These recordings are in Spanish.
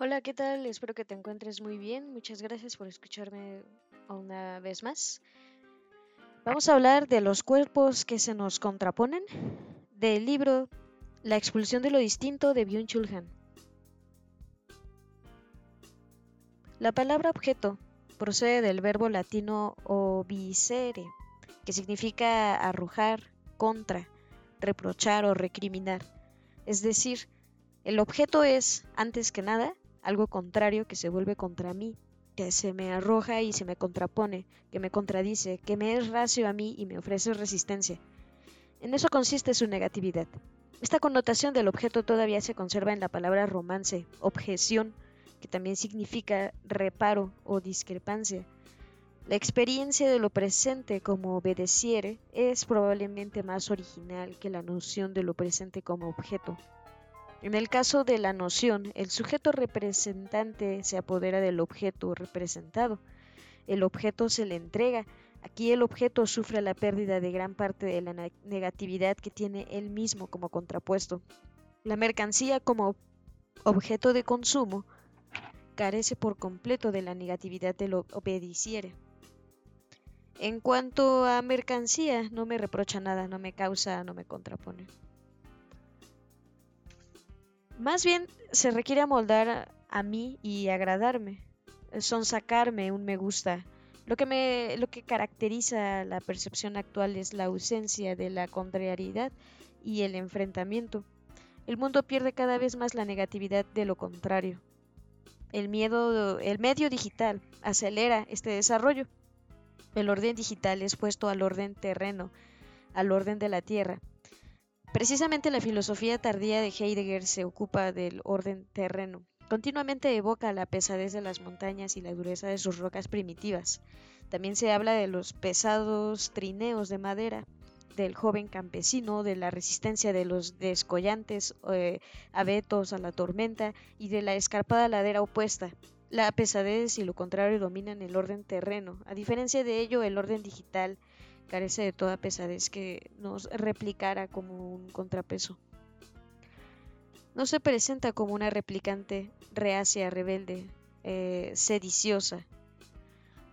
Hola, ¿qué tal? Espero que te encuentres muy bien. Muchas gracias por escucharme una vez más. Vamos a hablar de los cuerpos que se nos contraponen del libro La expulsión de lo distinto de Byung-Chul. La palabra objeto procede del verbo latino obicere, que significa arrojar, contra, reprochar o recriminar. Es decir, el objeto es, antes que nada, algo contrario que se vuelve contra mí, que se me arroja y se me contrapone, que me contradice, que me es racio a mí y me ofrece resistencia. En eso consiste su negatividad. Esta connotación del objeto todavía se conserva en la palabra romance, objeción, que también significa reparo o discrepancia. La experiencia de lo presente como obedeciere es probablemente más original que la noción de lo presente como objeto. En el caso de la noción, el sujeto representante se apodera del objeto representado. El objeto se le entrega. Aquí el objeto sufre la pérdida de gran parte de la negatividad que tiene él mismo como contrapuesto. La mercancía como objeto de consumo carece por completo de la negatividad del obediciere. En cuanto a mercancía, no me reprocha nada, no me causa, no me contrapone. Más bien se requiere amoldar a mí y agradarme, son sacarme un me gusta. Lo que, me, lo que caracteriza la percepción actual es la ausencia de la contrariedad y el enfrentamiento. El mundo pierde cada vez más la negatividad de lo contrario. El, miedo, el medio digital acelera este desarrollo. El orden digital es puesto al orden terreno, al orden de la tierra, Precisamente la filosofía tardía de Heidegger se ocupa del orden terreno. Continuamente evoca la pesadez de las montañas y la dureza de sus rocas primitivas. También se habla de los pesados trineos de madera, del joven campesino, de la resistencia de los descollantes eh, abetos a la tormenta y de la escarpada ladera opuesta. La pesadez y lo contrario dominan el orden terreno. A diferencia de ello, el orden digital carece de toda pesadez que nos replicara como un contrapeso. No se presenta como una replicante reacia, rebelde, eh, sediciosa.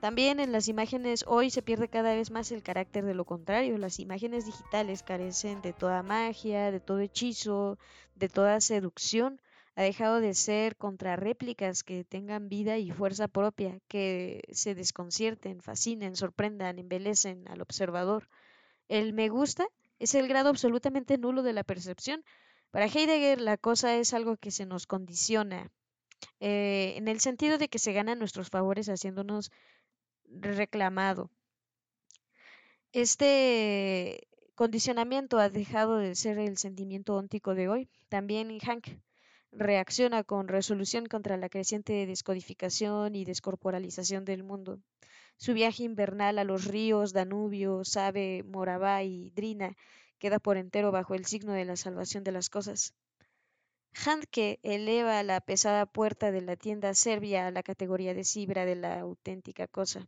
También en las imágenes hoy se pierde cada vez más el carácter de lo contrario. Las imágenes digitales carecen de toda magia, de todo hechizo, de toda seducción ha dejado de ser contrarréplicas que tengan vida y fuerza propia, que se desconcierten, fascinen, sorprendan, embelecen al observador. El me gusta es el grado absolutamente nulo de la percepción. Para Heidegger la cosa es algo que se nos condiciona, eh, en el sentido de que se ganan nuestros favores haciéndonos reclamado. Este condicionamiento ha dejado de ser el sentimiento óntico de hoy. También Hank reacciona con resolución contra la creciente descodificación y descorporalización del mundo. Su viaje invernal a los ríos Danubio, Sabe, Moravá y Drina queda por entero bajo el signo de la salvación de las cosas. Handke eleva la pesada puerta de la tienda serbia a la categoría de cibra de la auténtica cosa.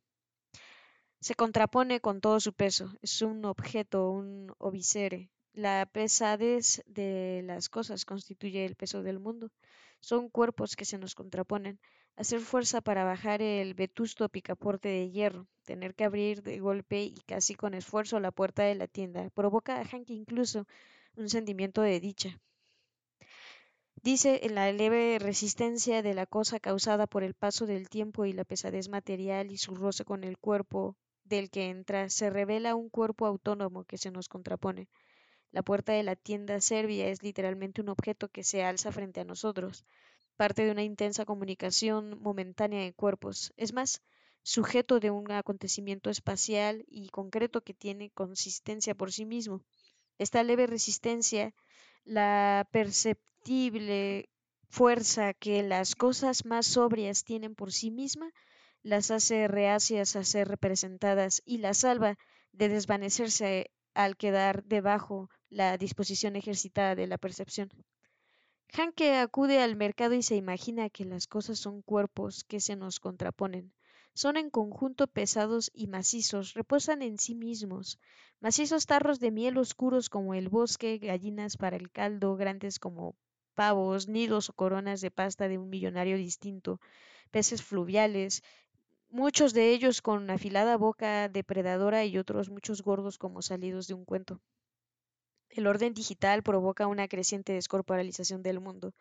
Se contrapone con todo su peso, es un objeto, un obisere, la pesadez de las cosas constituye el peso del mundo. Son cuerpos que se nos contraponen. Hacer fuerza para bajar el vetusto picaporte de hierro, tener que abrir de golpe y casi con esfuerzo la puerta de la tienda, provoca a Hank incluso un sentimiento de dicha. Dice la leve resistencia de la cosa causada por el paso del tiempo y la pesadez material y su roce con el cuerpo del que entra, se revela un cuerpo autónomo que se nos contrapone. La puerta de la tienda serbia es literalmente un objeto que se alza frente a nosotros, parte de una intensa comunicación momentánea de cuerpos. Es más, sujeto de un acontecimiento espacial y concreto que tiene consistencia por sí mismo. Esta leve resistencia, la perceptible fuerza que las cosas más sobrias tienen por sí misma, las hace reacias a ser representadas y las salva de desvanecerse al quedar debajo la disposición ejercitada de la percepción. Hanke acude al mercado y se imagina que las cosas son cuerpos que se nos contraponen. Son en conjunto pesados y macizos, reposan en sí mismos. Macizos tarros de miel oscuros como el bosque, gallinas para el caldo, grandes como pavos, nidos o coronas de pasta de un millonario distinto, peces fluviales, muchos de ellos con afilada boca depredadora y otros muchos gordos como salidos de un cuento. El orden digital provoca una creciente descorporalización del mundo.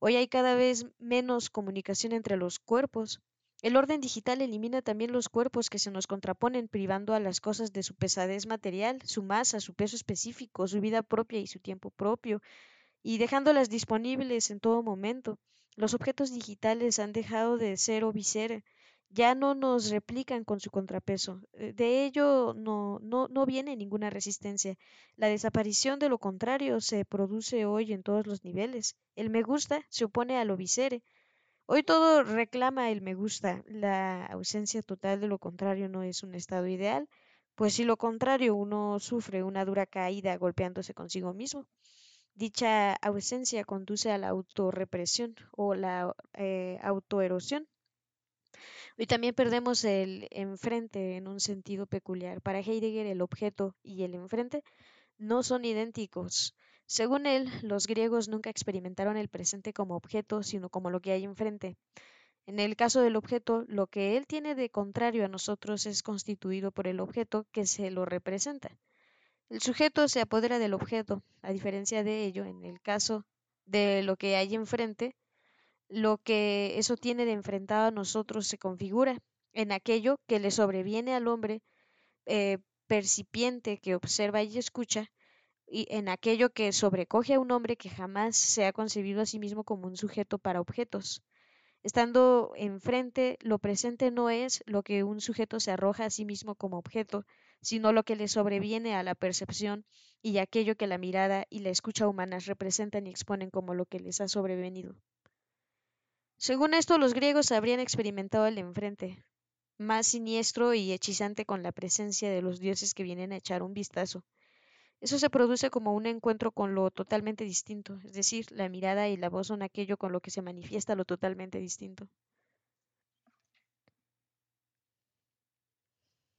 Hoy hay cada vez menos comunicación entre los cuerpos. El orden digital elimina también los cuerpos que se nos contraponen, privando a las cosas de su pesadez material, su masa, su peso específico, su vida propia y su tiempo propio, y dejándolas disponibles en todo momento. Los objetos digitales han dejado de ser o ser, ya no nos replican con su contrapeso. Eh, de ello no, no, no viene ninguna resistencia. La desaparición de lo contrario se produce hoy en todos los niveles. El me gusta se opone a lo visere. Hoy todo reclama el me gusta. La ausencia total de lo contrario no es un estado ideal, pues si lo contrario uno sufre una dura caída golpeándose consigo mismo. Dicha ausencia conduce a la autorrepresión o la eh, autoerosión. Hoy también perdemos el enfrente en un sentido peculiar. Para Heidegger el objeto y el enfrente no son idénticos. Según él, los griegos nunca experimentaron el presente como objeto, sino como lo que hay enfrente. En el caso del objeto, lo que él tiene de contrario a nosotros es constituido por el objeto que se lo representa. El sujeto se apodera del objeto. A diferencia de ello, en el caso de lo que hay enfrente, lo que eso tiene de enfrentado a nosotros se configura en aquello que le sobreviene al hombre eh, percipiente que observa y escucha, y en aquello que sobrecoge a un hombre que jamás se ha concebido a sí mismo como un sujeto para objetos. Estando enfrente, lo presente no es lo que un sujeto se arroja a sí mismo como objeto, sino lo que le sobreviene a la percepción y aquello que la mirada y la escucha humanas representan y exponen como lo que les ha sobrevenido. Según esto, los griegos habrían experimentado el enfrente, más siniestro y hechizante con la presencia de los dioses que vienen a echar un vistazo. Eso se produce como un encuentro con lo totalmente distinto, es decir, la mirada y la voz son aquello con lo que se manifiesta lo totalmente distinto.